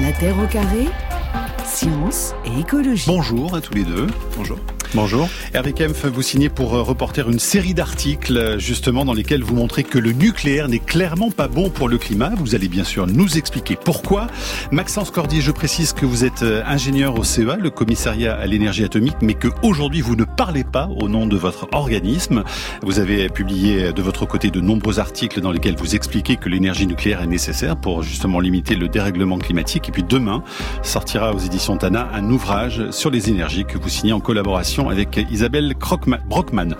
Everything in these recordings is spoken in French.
La Terre au carré, science et écologie. Bonjour à tous les deux. Bonjour. Bonjour. Hervé Kempf, vous signez pour euh, Reporter une série d'articles euh, justement dans lesquels vous montrez que le nucléaire n'est clairement pas bon pour le climat. Vous allez bien sûr nous expliquer pourquoi. Maxence Cordier, je précise que vous êtes euh, ingénieur au CEA, le commissariat à l'énergie atomique, mais que aujourd'hui vous ne parlez pas au nom de votre organisme. Vous avez publié de votre côté de nombreux articles dans lesquels vous expliquez que l'énergie nucléaire est nécessaire pour justement limiter le dérèglement climatique. Et puis demain sortira aux éditions Tana un ouvrage sur les énergies que vous signez en collaboration avec Isabelle Brockman.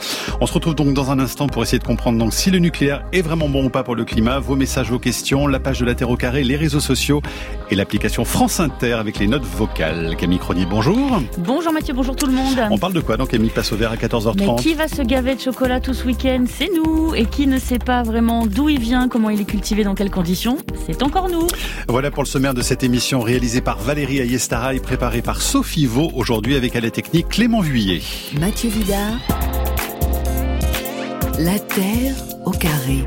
On se retrouve donc dans un instant pour essayer de comprendre donc si le nucléaire est vraiment bon ou pas pour le climat, vos messages, vos questions, la page de la Terre au carré, les réseaux sociaux et l'application France Inter avec les notes vocales. Camille Cronier, bonjour. Bonjour Mathieu, bonjour tout le monde. On parle de quoi donc Camille passe au vert à 14h30 Mais qui va se gaver de chocolat tout ce week-end? C'est nous. Et qui ne sait pas vraiment d'où il vient, comment il est cultivé, dans quelles conditions? C'est encore nous. Voilà pour le sommaire de cette émission réalisée par Valérie Ayestara et préparée par Sophie Vaux aujourd'hui avec à la technique Clément Vuillet. Mathieu Vidard, La Terre au carré.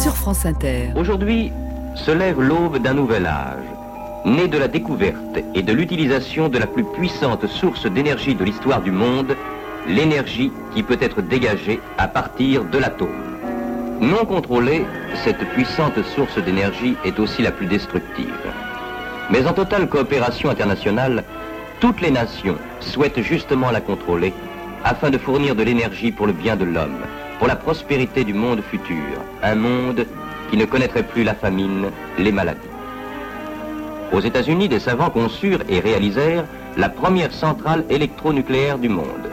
Sur France Inter. Aujourd'hui se lève l'aube d'un nouvel âge, né de la découverte et de l'utilisation de la plus puissante source d'énergie de l'histoire du monde, l'énergie qui peut être dégagée à partir de l'atome. Non contrôlée, cette puissante source d'énergie est aussi la plus destructive. Mais en totale coopération internationale, toutes les nations souhaitent justement la contrôler afin de fournir de l'énergie pour le bien de l'homme, pour la prospérité du monde futur, un monde qui ne connaîtrait plus la famine, les maladies. Aux États-Unis, des savants conçurent et réalisèrent la première centrale électronucléaire du monde.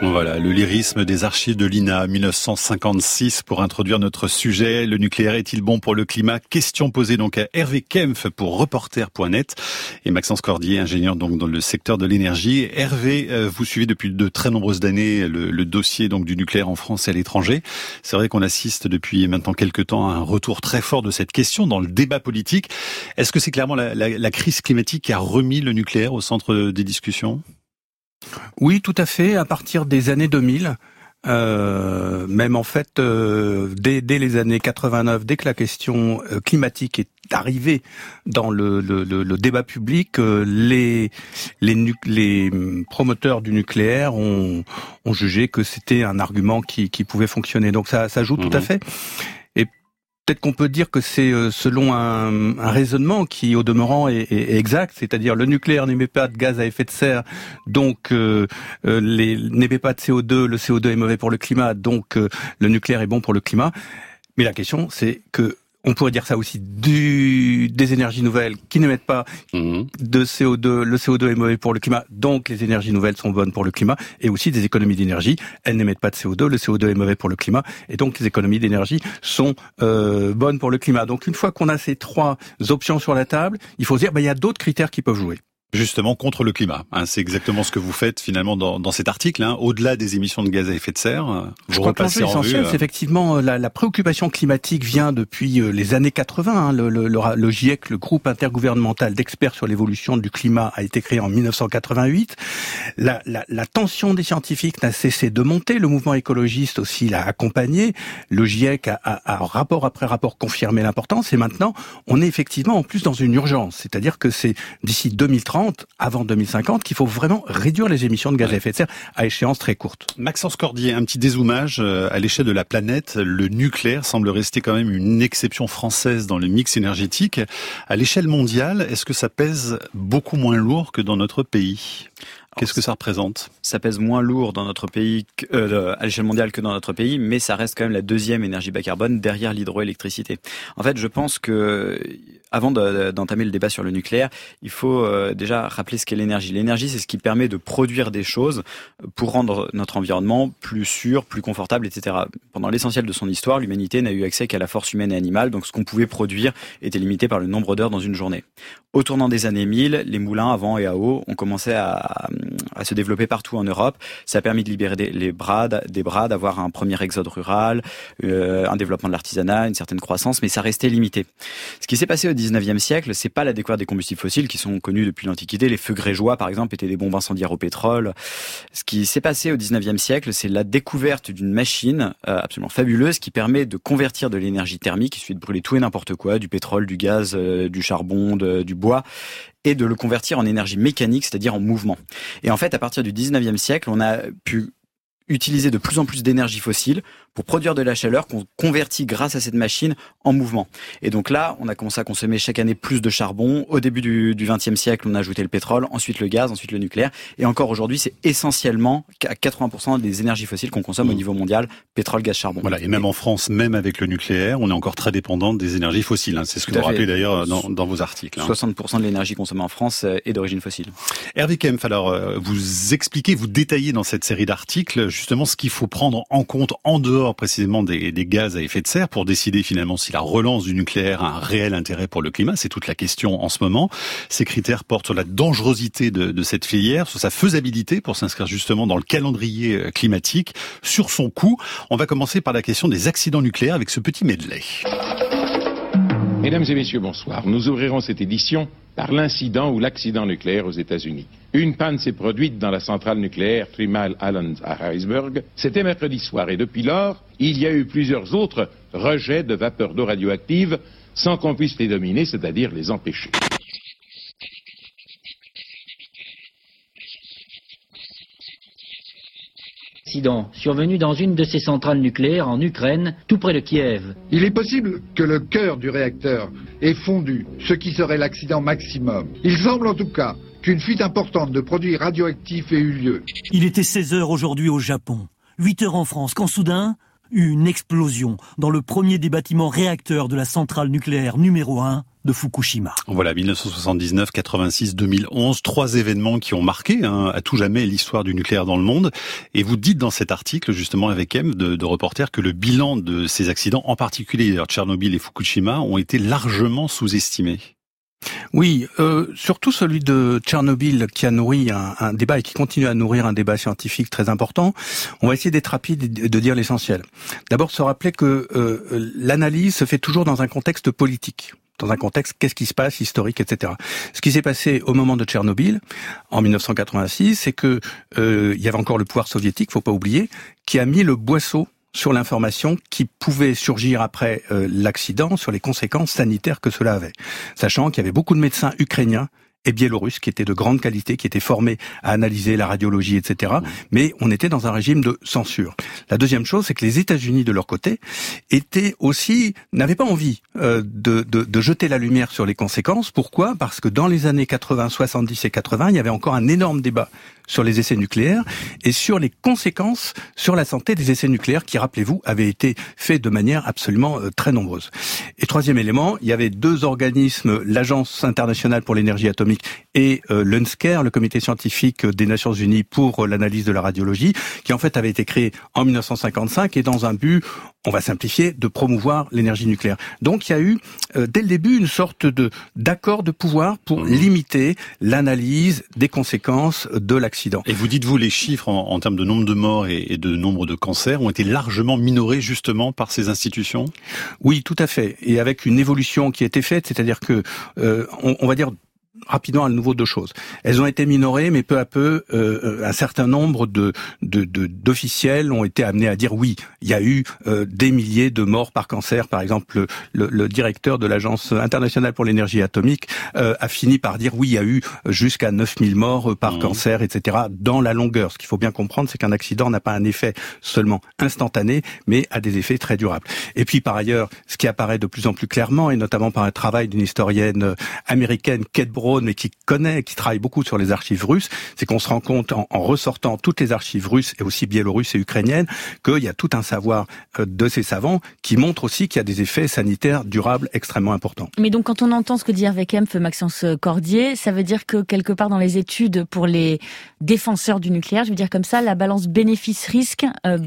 Voilà, le lyrisme des archives de l'INA 1956 pour introduire notre sujet. Le nucléaire est-il bon pour le climat? Question posée donc à Hervé Kempf pour reporter.net et Maxence Cordier, ingénieur donc dans le secteur de l'énergie. Hervé, euh, vous suivez depuis de très nombreuses années le, dossier donc du nucléaire en France et à l'étranger. C'est vrai qu'on assiste depuis maintenant quelques temps à un retour très fort de cette question dans le débat politique. Est-ce que c'est clairement la, la crise climatique qui a remis le nucléaire au centre des discussions? Oui, tout à fait. À partir des années 2000, euh, même en fait, euh, dès, les années 89, dès que la question euh, climatique est arrivée dans le, débat public, les, les, promoteurs du nucléaire ont, jugé que c'était un argument qui, pouvait fonctionner. Donc ça, ça joue tout à mhm. fait. Peut-être qu'on peut dire que c'est euh, selon un, raisonnement qui, au demeurant, est, exact, c'est-à-dire le nucléaire n'émet pas de gaz à effet de serre, donc euh, euh n'émet pas de CO2, le CO2 est mauvais pour le climat, donc euh, le nucléaire est bon pour le climat. Mais la question, c'est que on pourrait dire ça aussi du, des énergies nouvelles qui n'émettent pas mhm. de CO2. Le CO2 est mauvais pour le climat, donc les énergies nouvelles sont bonnes pour le climat, et aussi des économies d'énergie. Elles n'émettent pas de CO2, le CO2 est mauvais pour le climat, et donc les économies d'énergie sont euh, bonnes pour le climat. Donc une fois qu'on a ces trois options sur la table, il faut se dire, ben, il y a d'autres critères qui peuvent jouer justement contre le climat. Hein, c'est exactement ce que vous faites finalement dans, dans cet article. Hein. Au-delà des émissions de gaz à effet de serre, vous Je crois que euh, effectivement euh, la, la, préoccupation climatique vient depuis euh, les années 80. Hein. Le, le, le, GIEC, le groupe intergouvernemental d'experts sur l'évolution du climat, a été créé en 1988. La, la, la tension des scientifiques n'a cessé de monter. Le mouvement écologiste aussi l'a accompagné. Le GIEC a, a, a, rapport après rapport confirmé l'importance. Et maintenant, on est effectivement en plus dans une urgence. C'est-à-dire que c'est d'ici 2030 avant 2050, qu'il faut vraiment réduire les émissions de gaz à effet de serre à échéance très courte. Maxence Cordier, un petit dézoomage euh, à l'échelle de la planète. Le nucléaire semble rester quand même une exception française dans le mix énergétique. À l'échelle mondiale, est-ce que ça pèse beaucoup moins lourd que dans notre pays? Qu'est-ce que ça représente? Ça pèse moins lourd dans notre pays, euh, à l'échelle mondiale que dans notre pays, mais ça reste quand même la deuxième énergie bas carbone derrière l'hydroélectricité. En fait, je pense que avant d'entamer le débat sur le nucléaire, il faut euh, déjà rappeler ce qu'est l'énergie. L'énergie, c'est ce qui permet de produire des choses pour rendre notre environnement plus sûr, plus confortable, etc. Pendant l'essentiel de son histoire, l'humanité n'a eu accès qu'à la force humaine et animale, donc ce qu'on pouvait produire était limité par le nombre d'heures dans une journée. Au tournant des années 1000, les moulins à vent et à eau ont commencé à, à se développer partout en Europe. Ça a permis de libérer des, les bras, des bras, d'avoir un premier exode rural, euh, un développement de l'artisanat, une certaine croissance, mais ça restait limité. Ce qui s'est passé au 19e siècle, c'est pas la découverte des combustibles fossiles qui sont connus depuis l'Antiquité. Les feux grégeois, par exemple, étaient des bombes incendiaires au pétrole. Ce qui s'est passé au 19e siècle, c'est la découverte d'une machine euh, absolument fabuleuse qui permet de convertir de l'énergie thermique, il suffit de brûler tout et n'importe quoi, du pétrole, du gaz, euh, du charbon, du bois, et de le convertir en énergie mécanique, c'est-à-dire en mouvement. Et en fait, à partir du 19e siècle, on a pu utiliser de plus en plus d'énergie fossile pour produire de la chaleur qu'on convertit grâce à cette machine en mouvement. Et donc là, on a commencé à consommer chaque année plus de charbon. Au début du XXe siècle, on a ajouté le pétrole, ensuite le gaz, ensuite le nucléaire. Et encore aujourd'hui, c'est essentiellement à 80% des énergies fossiles qu'on consomme au mmh. niveau mondial, pétrole, gaz, charbon. Voilà. Et même en France, même avec le nucléaire, on est encore très dépendant des énergies fossiles. Hein. C'est ce que vous rappelez d'ailleurs dans, dans, vos articles. Hein. 60% de l'énergie consommée en France euh, est d'origine fossile. Hervé Kempf, alors euh, vous expliquez, vous détaillez dans cette série d'articles justement ce qu'il faut prendre en compte en dehors précisément des gaz à effet de serre pour décider finalement si la relance du nucléaire a un réel intérêt pour le climat. C'est toute la question en ce moment. Ces critères portent sur la dangerosité de, de cette filière, sur sa faisabilité pour s'inscrire justement dans le calendrier euh, climatique, sur son coût. On va commencer par la question des accidents nucléaires avec ce petit medley. Mesdames et messieurs, bonsoir. Nous ouvrirons cette édition par l'incident ou l'accident nucléaire aux États-Unis. Une panne s'est produite dans la centrale nucléaire Three Mile Island à Harrisburg. C'était mercredi soir et depuis lors, il y a eu plusieurs autres rejets de vapeur d'eau radioactive sans qu'on puisse les dominer, c'est-à-dire les empêcher. Accident survenu dans une de ces centrales nucléaires en Ukraine, tout près de Kiev. Il est possible que le cœur du réacteur ait fondu, ce qui serait l'accident maximum. Il semble en tout cas qu'une fuite importante de produits radioactifs ait eu lieu. Il était 16 heures aujourd'hui au Japon, 8 heures en France, quand soudain, une explosion dans le premier des bâtiments réacteurs de la centrale nucléaire numéro 1 de Fukushima. Voilà, 1979, 86, 2011, trois événements qui ont marqué hein, à tout jamais l'histoire du nucléaire dans le monde. Et vous dites dans cet article, justement avec M, de, de reporter, que le bilan de ces accidents, en particulier Tchernobyl et Fukushima, ont été largement sous-estimés. Oui, euh, surtout celui de Tchernobyl qui a nourri un, débat et qui continue à nourrir un débat scientifique très important. On va essayer d'être rapide et de dire l'essentiel. D'abord, se rappeler que euh, l'analyse se fait toujours dans un contexte politique dans un contexte qu'est-ce qui se passe historique, etc. Ce qui s'est passé au moment de Tchernobyl en 1986, c'est que euh, il y avait encore le pouvoir soviétique, faut pas oublier, qui a mis le boisseau sur l'information qui pouvait surgir après euh, l'accident, sur les conséquences sanitaires que cela avait. Sachant qu'il y avait beaucoup de médecins ukrainiens et biélorusses qui étaient de grande qualité, qui étaient formés à analyser la radiologie, etc. Mais on était dans un régime de censure. La deuxième chose, c'est que les États-Unis, de leur côté, étaient aussi n'avaient pas envie euh, de, de, de, jeter la lumière sur les conséquences. Pourquoi? Parce que dans les années 80, 70 et 80, il y avait encore un énorme débat sur les essais nucléaires et sur les conséquences sur la santé des essais nucléaires qui, rappelez-vous, avaient été faits de manière absolument euh, très nombreuse. Et troisième élément, il y avait deux organismes, l'Agence internationale pour l'énergie atomique et euh, l'UNSCER, le comité scientifique des Nations Unies pour euh, l'analyse de la radiologie, qui en fait avait été créé en 1955 et dans un but, on va simplifier, de promouvoir l'énergie nucléaire. Donc il y a eu dès le début une sorte de d'accord de pouvoir pour mmh. limiter l'analyse des conséquences de et vous dites, vous, les chiffres en, termes de nombre de morts et, de nombre de cancers ont été largement minorés justement par ces institutions? Oui, tout à fait. Et avec une évolution qui a été faite, c'est-à-dire que, euh, on, va dire rapidement à nouveau deux choses. Elles ont été minorées, mais peu à peu, euh, un certain nombre de d'officiels ont été amenés à dire oui, il y a eu euh, des milliers de morts par cancer. Par exemple, le, le, directeur de l'Agence internationale pour l'énergie atomique euh, a fini par dire oui, il y a eu jusqu'à 9000 morts par mmh. cancer, etc. dans la longueur. Ce qu'il faut bien comprendre, c'est qu'un accident n'a pas un effet seulement instantané, mais a des effets très durables. Et puis par ailleurs, ce qui apparaît de plus en plus clairement, et notamment par un travail d'une historienne américaine, Kate Brown, mais qui connaît, qui travaille beaucoup sur les archives russes, c'est qu'on se rend compte en, ressortant toutes les archives russes et aussi biélorusses et ukrainiennes qu'il y a tout un savoir euh, de ces savants qui montre aussi qu'il y a des effets sanitaires durables extrêmement importants. Mais donc quand on entend ce que dit Hervé Kempf, Maxence Cordier, ça veut dire que quelque part dans les études pour les défenseurs du nucléaire, je veux dire comme ça, la balance bénéfice-risque euh,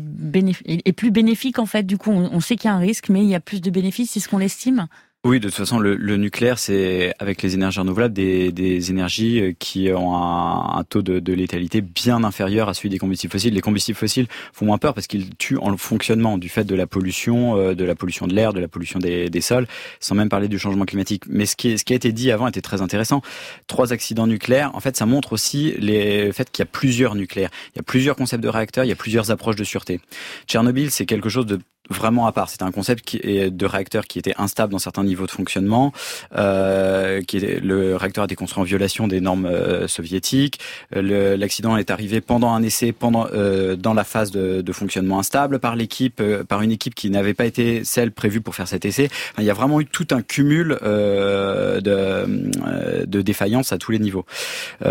est plus bénéfique en fait. Du coup, on, on sait qu'il y a un risque, mais il y a plus de bénéfices, c'est ce qu'on l'estime? Oui, de toute façon, le, le nucléaire, c'est avec les énergies renouvelables des, des énergies euh, qui ont un, taux de, de, létalité bien inférieur à celui des combustibles fossiles. Les combustibles fossiles font moins peur parce qu'ils tuent en fonctionnement du fait de la pollution, euh, de la pollution de l'air, de la pollution des, des, sols, sans même parler du changement climatique. Mais ce qui, ce qui a été dit avant était très intéressant. Trois accidents nucléaires, en fait, ça montre aussi les, le fait qu'il y a plusieurs nucléaires. Il y a plusieurs concepts de réacteurs, il y a plusieurs approches de sûreté. Tchernobyl, c'est quelque chose de vraiment à part. C'était un concept qui est de réacteur qui était instable dans certains niveaux de fonctionnement. Euh, qui est, le réacteur a été construit en violation des normes euh, soviétiques. L'accident est arrivé pendant un essai, pendant euh, dans la phase de, de fonctionnement instable par l'équipe, euh, par une équipe qui n'avait pas été celle prévue pour faire cet essai. Il y a vraiment eu tout un cumul euh, de, de défaillances à tous les niveaux.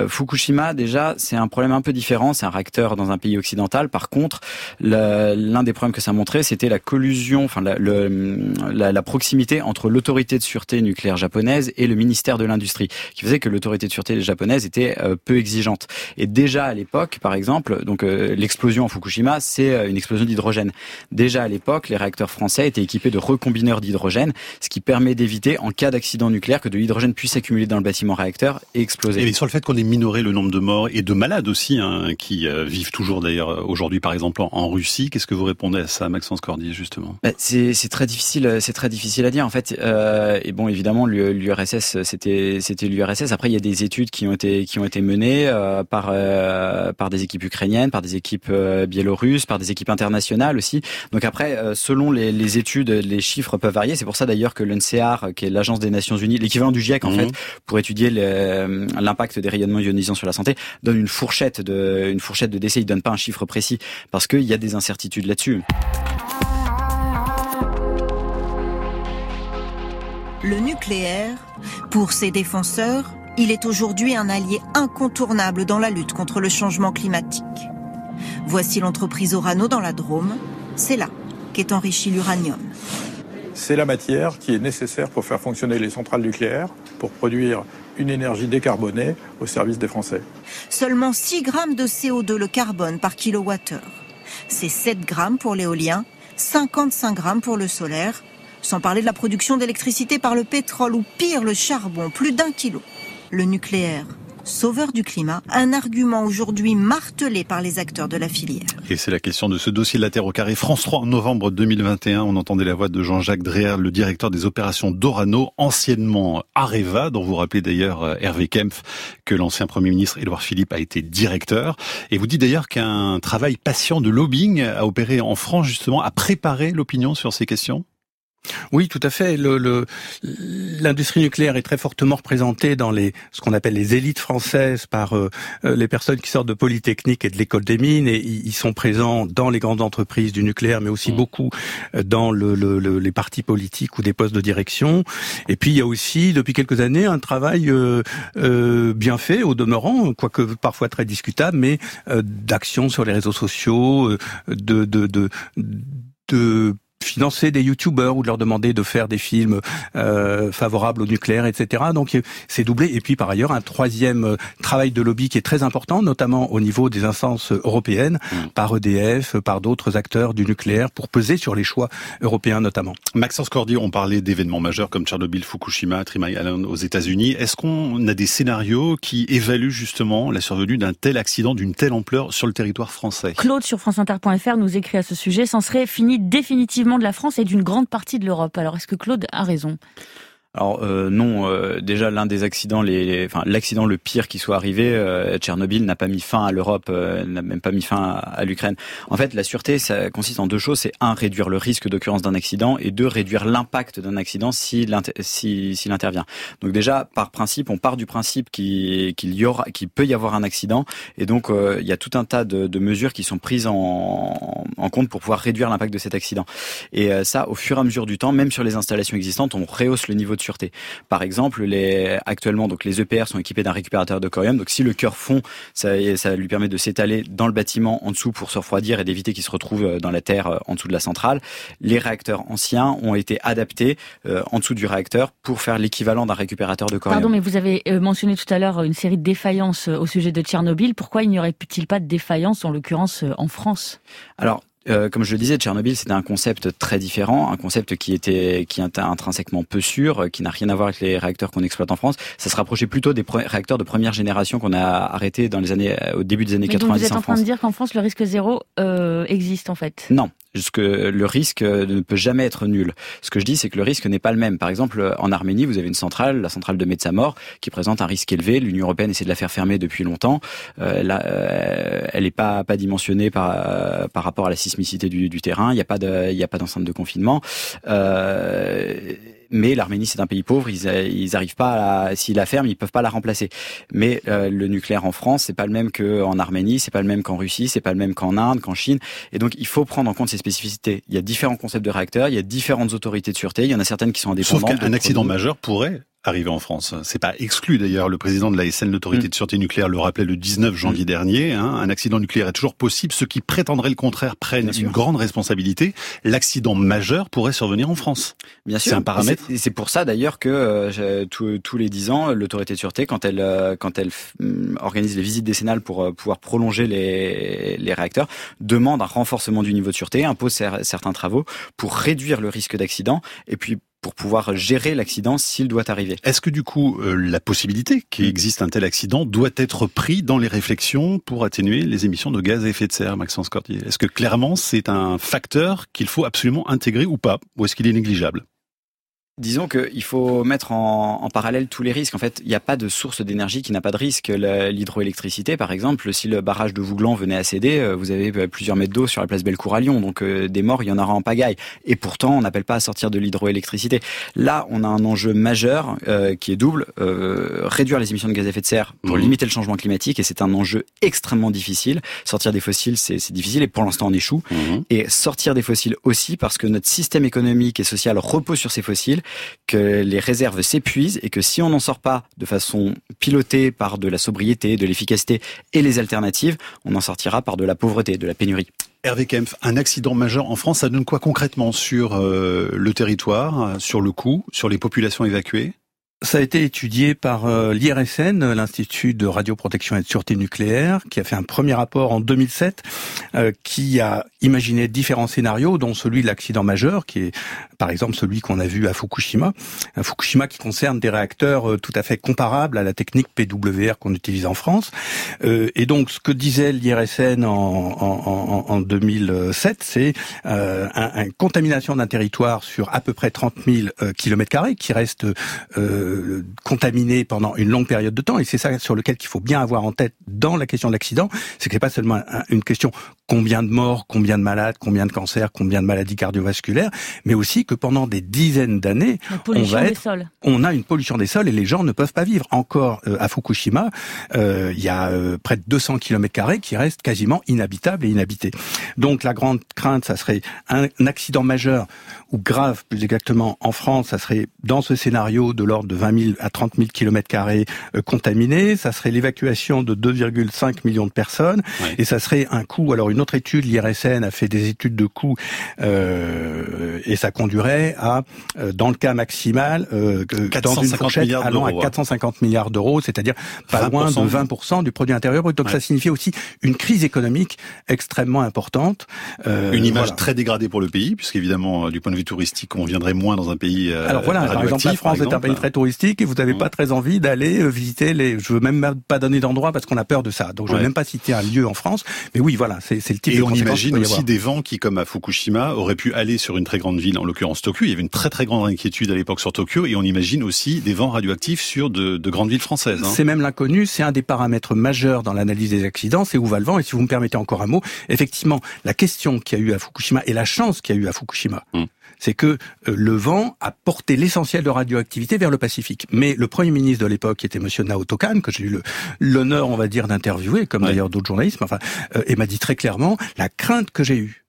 Fukushima, déjà, c'est un problème un peu différent. C'est un réacteur dans un pays occidental. Par contre, l'un des problèmes que ça montrait, c'était la collusion, enfin la, le, la, la proximité entre l'autorité de sûreté nucléaire japonaise et le ministère de l'industrie, qui faisait que l'autorité de sûreté japonaise était euh, peu exigeante. Et déjà à l'époque, par exemple, donc euh, l'explosion en Fukushima, c'est euh, une explosion d'hydrogène. Déjà à l'époque, les réacteurs français étaient équipés de recombineurs d'hydrogène, ce qui permet d'éviter, en cas d'accident nucléaire, que de l'hydrogène puisse s'accumuler dans le bâtiment réacteur et exploser. Et sur le fait qu'on ait minoré le nombre de morts et de malades aussi, hein, qui vivent toujours d'ailleurs aujourd'hui, par exemple en, en Russie, qu'est-ce que vous répondez à ça, Maxence Cordier justement bah, C'est très difficile, c'est très difficile à dire en fait. Euh, et bon, évidemment, l'URSS, c'était c'était l'URSS. Après, il y a des études qui ont été qui ont été menées euh, par euh, par des équipes ukrainiennes, par des équipes euh, biélorusses, par des équipes internationales aussi. Donc après, euh, selon les, les, études, les chiffres peuvent varier. C'est pour ça d'ailleurs que l'UNCR, qui est l'agence des Nations Unies, l'équivalent du GIEC en mmh. fait, pour étudier l'impact des rayonnements ionisants sur la santé, donne une fourchette de une fourchette de décès. Il donne pas un chiffre précis parce qu'il y a des incertitudes là-dessus. Le nucléaire, pour ses défenseurs, il est aujourd'hui un allié incontournable dans la lutte contre le changement climatique. Voici l'entreprise Orano dans la Drôme. C'est là qu'est enrichi l'uranium. C'est la matière qui est nécessaire pour faire fonctionner les centrales nucléaires, pour produire une énergie décarbonée au service des Français. Seulement 6 grammes de CO2 le carbone par kilowattheure. C'est 7 grammes pour l'éolien, 55 grammes pour le solaire, sans parler de la production d'électricité par le pétrole ou pire le charbon, plus d'un kilo. Le nucléaire, sauveur du climat, un argument aujourd'hui martelé par les acteurs de la filière. Et c'est la question de ce dossier de la Terre au carré. France 3 en novembre 2021, on entendait la voix de Jean-Jacques Dreher, le directeur des opérations d'Orano, anciennement Areva, dont vous rappelez d'ailleurs euh, Hervé Kempf, que l'ancien Premier ministre Édouard Philippe a été directeur. Et vous dites d'ailleurs qu'un travail patient de lobbying a opéré en France justement, à préparer l'opinion sur ces questions oui, tout à fait. L'industrie nucléaire est très fortement représentée dans les ce qu'on appelle les élites françaises par euh, euh, les personnes qui sortent de Polytechnique et de l'école des mines et ils sont présents dans les grandes entreprises du nucléaire, mais aussi mmh. beaucoup euh, dans le, le, les partis politiques ou des postes de direction. Et puis il y a aussi depuis quelques années un travail euh, bien fait au demeurant, quoique parfois très discutable, mais d'action sur les réseaux sociaux, de, de, de, de financer des youtubeurs ou de leur demander de faire des films euh, favorables au nucléaire, etc. Donc c'est doublé. Et puis par ailleurs, un troisième euh, travail de lobby qui est très important, notamment au niveau des instances européennes, mmh. par EDF, par d'autres acteurs du nucléaire, pour peser sur les choix européens notamment. Maxence Cordier, on parlait d'événements majeurs comme Tchernobyl, Fukushima, Three Island aux États-Unis. Est-ce qu'on a des scénarios qui évaluent justement la survenue d'un tel accident d'une telle ampleur sur le territoire français? Claude sur franceinter.fr nous écrit à ce sujet, s'en serait fini définitivement de la France et d'une grande partie de l'Europe. Alors est-ce que Claude a raison? Alors euh, non, euh, déjà l'un des accidents, l'accident le pire qui soit arrivé, euh, Tchernobyl n'a pas mis fin à l'Europe, euh, n'a même pas mis fin à, l'Ukraine. En fait, la sûreté, ça consiste en deux choses c'est un réduire le risque d'occurrence d'un accident et deux réduire l'impact d'un accident si, s'il intervient. Donc déjà par principe, on part du principe qu'il y aura, peut y avoir un accident et donc euh, il y a tout un tas de, mesures qui sont prises en, en, compte pour pouvoir réduire l'impact de cet accident. Et ça, au fur et à mesure du temps, même sur les installations existantes, on rehausse le niveau sûreté. Par exemple, les, actuellement, donc les EPR sont équipés d'un récupérateur de corium. Donc, si le cœur fond, ça, ça lui permet de s'étaler dans le bâtiment en dessous pour se refroidir et d'éviter qu'il se retrouve euh, dans la terre euh, en dessous de la centrale. Les réacteurs anciens ont été adaptés euh, en dessous du réacteur pour faire l'équivalent d'un récupérateur de corium. Pardon, mais vous avez mentionné tout à l'heure une série de défaillances au sujet de Tchernobyl. Pourquoi il n'y aurait-il pas de défaillance, en l'occurrence en France? Alors, euh, comme je le disais, Tchernobyl, c'était un concept très différent, un concept qui était qui était intrinsèquement peu sûr, euh, qui n'a rien à voir avec les réacteurs qu'on exploite en France. Ça se rapprochait plutôt des réacteurs de première génération qu'on a arrêtés dans les années au début des années Mais 90 donc vous êtes en, train de dire qu'en France le risque zéro euh, existe en fait? Non, que le risque ne peut jamais être nul. Ce que je dis, c'est que le risque n'est pas le même. Par exemple, en Arménie, vous avez une centrale, la centrale de Metsamor, qui présente un risque élevé. L'Union européenne essaie de la faire fermer depuis longtemps. Euh, là, euh, elle n'est pas pas dimensionnée par euh, par rapport à la sismicité du, du terrain. Il n'y a pas de il y a pas d'enceinte de confinement. Euh, mais l'Arménie c'est un pays pauvre, ils, ils arrivent pas à, s'ils la ferment, ils peuvent pas la remplacer. Mais euh, le nucléaire en France, c'est pas le même qu'en Arménie, c'est pas le même qu'en Russie, c'est pas le même qu'en Inde, qu'en Chine. Et donc il faut prendre en compte ces spécificités. Il y a différents concepts de réacteurs, il y a différentes autorités de sûreté, il y en a certaines qui sont indépendantes. Sauf qu'un accident majeur pourrait arrivé en France. C'est pas exclu d'ailleurs. Le président de la SN, l'autorité mm. de sûreté nucléaire, le rappelait le 19 janvier mm. dernier. Hein. un accident nucléaire est toujours possible. Ceux qui prétendraient le contraire prennent une grande responsabilité. L'accident majeur pourrait survenir en France. Bien sûr. C'est un paramètre. C'est pour ça d'ailleurs que euh, tous les 10 ans, l'autorité de sûreté, quand elle euh, quand elle mm, organise les visites décennales pour euh, pouvoir prolonger les, les réacteurs, demande un renforcement du niveau de sûreté, impose certains travaux pour réduire le risque d'accident et puis pour pouvoir gérer l'accident s'il doit arriver. Est-ce que du coup, euh, la possibilité qu'il existe un tel accident doit être pris dans les réflexions pour atténuer les émissions de gaz à effet de serre, Maxence Cordier Est-ce que clairement c'est un facteur qu'il faut absolument intégrer ou pas? Ou est-ce qu'il est négligeable? Disons qu'il faut mettre en, en, parallèle tous les risques. En fait, il n'y a pas de source d'énergie qui n'a pas de risque. L'hydroélectricité, par exemple, si le barrage de Vouglan venait à céder, euh, vous avez euh, plusieurs mètres d'eau sur la place Bellecour à Lyon. Donc euh, des morts, il y en aura en pagaille. Et pourtant, on n'appelle pas à sortir de l'hydroélectricité. Là, on a un enjeu majeur euh, qui est double. Euh, réduire les émissions de gaz à effet de serre pour mmh. limiter le changement climatique. Et c'est un enjeu extrêmement difficile. Sortir des fossiles, c'est difficile. Et pour l'instant, on échoue. Mmh. Et sortir des fossiles aussi parce que notre système économique et social repose sur ces fossiles que les réserves s'épuisent et que si on n'en sort pas de façon pilotée par de la sobriété, de l'efficacité et les alternatives, on en sortira par de la pauvreté, de la pénurie. Hervé Kempf, un accident majeur en France, ça donne quoi concrètement sur euh, le territoire, sur le coût, sur les populations évacuées? Ça a été étudié par euh, l'IRSN, l'Institut de radioprotection et de sûreté nucléaire, qui a fait un premier rapport en 2007, euh, qui a imaginé différents scénarios, dont celui de l'accident majeur, qui est par exemple celui qu'on a vu à Fukushima. Un Fukushima qui concerne des réacteurs euh, tout à fait comparables à la technique PWR qu'on utilise en France. et donc, ce que disait l'IRSN en, en, en, 2007, c'est euh, un, une contamination d'un territoire sur à peu près 30 000 kilomètres carrés, qui reste contaminé pendant une longue période de temps. Et c'est ça sur lequel qu'il faut bien avoir en tête dans la question de l'accident, c'est que c'est pas seulement une question combien de morts, combien de malades, combien de cancers, combien de maladies cardiovasculaires, mais aussi que pendant des dizaines d'années, on va on a une pollution des sols et les gens ne peuvent pas vivre. Encore euh, à Fukushima, euh, il y a près de 200 km qui restent quasiment inhabitables et inhabités. Donc la grande crainte, ça serait un accident majeur ou grave, plus exactement, en France, ça serait dans ce scénario de l'ordre de 20 000 à 30 000 kilomètres carrés euh, contaminés. Ça serait l'évacuation de 2,5 millions de personnes. Et ça serait un coût. Alors une autre étude, l'IRSN a fait des études de coûts euh, et ça conduirait à, euh, dans le cas maximal, euh, dans une fourchette allant à 450 hein. milliards d'euros, c'est-à-dire pas loin de 20% du produit intérieur brut. Donc ça signifie aussi une crise économique extrêmement importante. Euh, une image très dégradée pour le pays, puisqu'évidemment, du point de vue touristique, on viendrait moins dans un pays. Euh, Alors voilà, par exemple, la France est un pays très touristique et vous n'avez mmh. pas très envie d'aller euh, visiter les. Je veux même pas donner d'endroit parce qu'on a peur de ça. Donc je veux même pas citer un lieu en France. Mais oui, voilà, c'est le type. Et on imagine aussi des vents qui, comme à Fukushima, auraient pu aller sur une très grande ville, en l'occurrence Tokyo. Il y avait une très très grande inquiétude à l'époque sur Tokyo, et on imagine aussi des vents radioactifs sur de, de grandes villes françaises. Hein. C'est même l'inconnu. C'est un des paramètres majeurs dans l'analyse des accidents. C'est où va le vent. Et si vous me permettez encore un mot, effectivement, la question qu'il y a eu à Fukushima et la chance qu'il y a eu à Fukushima. Hum c'est que euh, le vent a porté l'essentiel de radioactivité vers le Pacifique. Mais le Premier ministre de l'époque, qui était Monsieur Naoto Kan, que j'ai eu l'honneur, on va dire, d'interviewer, comme d'ailleurs d'autres journalistes, enfin, euh, et m'a dit très clairement, la crainte que j'ai eue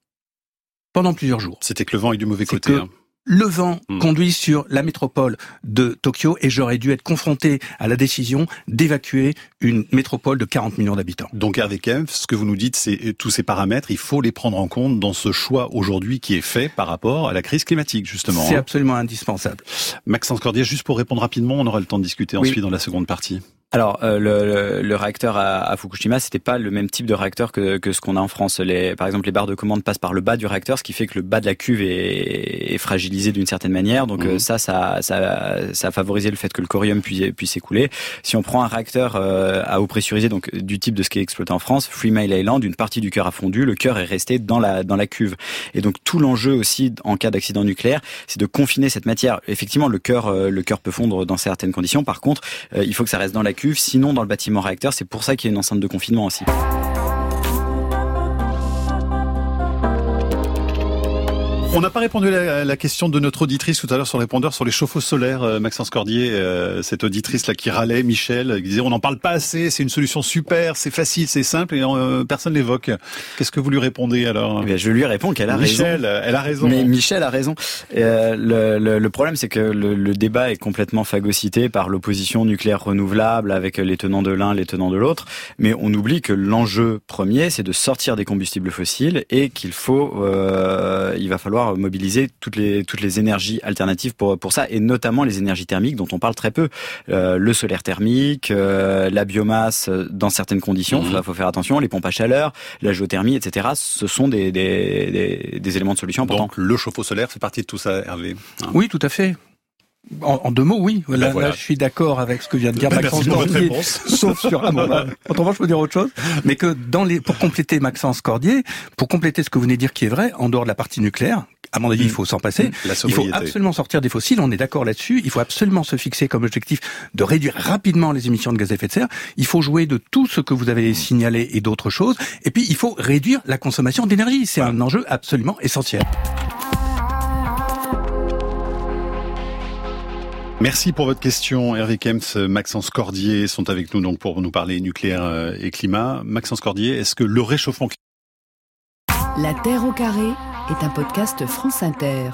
pendant plusieurs jours. C'était que le vent est du mauvais côté. Hein le vent hmm. conduit sur la métropole de Tokyo et j'aurais dû être confronté à la décision d'évacuer une métropole de 40 millions d'habitants. Donc avec Kempf, ce que vous nous dites, c'est euh, tous ces paramètres, il faut les prendre en compte dans ce choix aujourd'hui qui est fait par rapport à la crise climatique, justement. C'est hein. absolument indispensable. Maxence Cordier, juste pour répondre rapidement, on aura le temps de discuter ensuite dans la seconde partie. Alors, euh, le, le, réacteur à, à Fukushima, c'était pas le même type de réacteur que, que ce qu'on a en France. Les, par exemple, les barres de commande passent par le bas du réacteur, ce qui fait que le bas de la cuve est, est fragilisé d'une certaine manière. Donc euh, mhm. ça, ça, ça, ça a favorisé le fait que le corium puisse, puisse s'écouler. Si on prend un réacteur euh, à eau pressurisée, donc du type de ce qui est exploité en France, Three Mile Island, une partie du cœur a fondu, le cœur est resté dans la dans la cuve. Et donc tout l'enjeu aussi en cas d'accident nucléaire, c'est de confiner cette matière. Effectivement, le cœur, le cœur peut fondre dans certaines conditions. Par contre, il faut que ça reste dans la cuve sinon dans le bâtiment réacteur. C'est pour ça qu'il y a une enceinte de confinement aussi. On n'a pas répondu à la, question de notre auditrice tout à l'heure sur le répondeur sur les chauffe-eau solaires, euh, Maxence Cordier, euh, cette auditrice là qui râlait, Michel, qui disait on n'en parle pas assez, c'est une solution super, c'est facile, c'est simple et euh, personne l'évoque. Qu'est-ce que vous lui répondez alors? Eh Je lui réponds qu'elle a Michel, raison. elle a raison. Mais Michel a raison. Le, le, le, problème c'est que le, le, débat est complètement phagocyté par l'opposition nucléaire renouvelable avec les tenants de l'un, les tenants de l'autre, mais on oublie que l'enjeu premier c'est de sortir des combustibles fossiles et qu'il faut, il va falloir mobiliser toutes les toutes les énergies alternatives pour pour ça et notamment les énergies thermiques dont on parle très peu. Euh, le solaire thermique, euh, la biomasse dans certaines conditions, il mhm. faut faire attention, les pompes à chaleur, la géothermie, etc. Ce sont des des, des, éléments de solution importants. Donc le chauffe-eau solaire fait partie de tout ça, Hervé. Hein? Oui, tout à fait. En, deux mots, oui. Ben là, je suis d'accord avec ce que vient de dire ben Maxence Cordier, sauf sur. Ah bon, bah, autrement, je peux dire autre chose. Mais que dans les, pour compléter Maxence Cordier, pour compléter ce que vous venez de dire qui est vrai, en dehors de la partie nucléaire, à mon avis, il faut s'en passer. Mm. il faut absolument sortir des fossiles. On est d'accord là-dessus. Il faut absolument se fixer comme objectif de réduire rapidement les émissions de gaz à effet de serre. Il faut jouer de tout ce que vous avez mm. signalé et d'autres choses. Et puis, il faut réduire la consommation d'énergie. C'est un enjeu absolument essentiel. Merci pour votre question. Hervé Kempf, Maxence Cordier sont avec nous donc pour nous parler nucléaire euh, et climat. Maxence Cordier, est-ce que le réchauffement La Terre au carré est un podcast France Inter.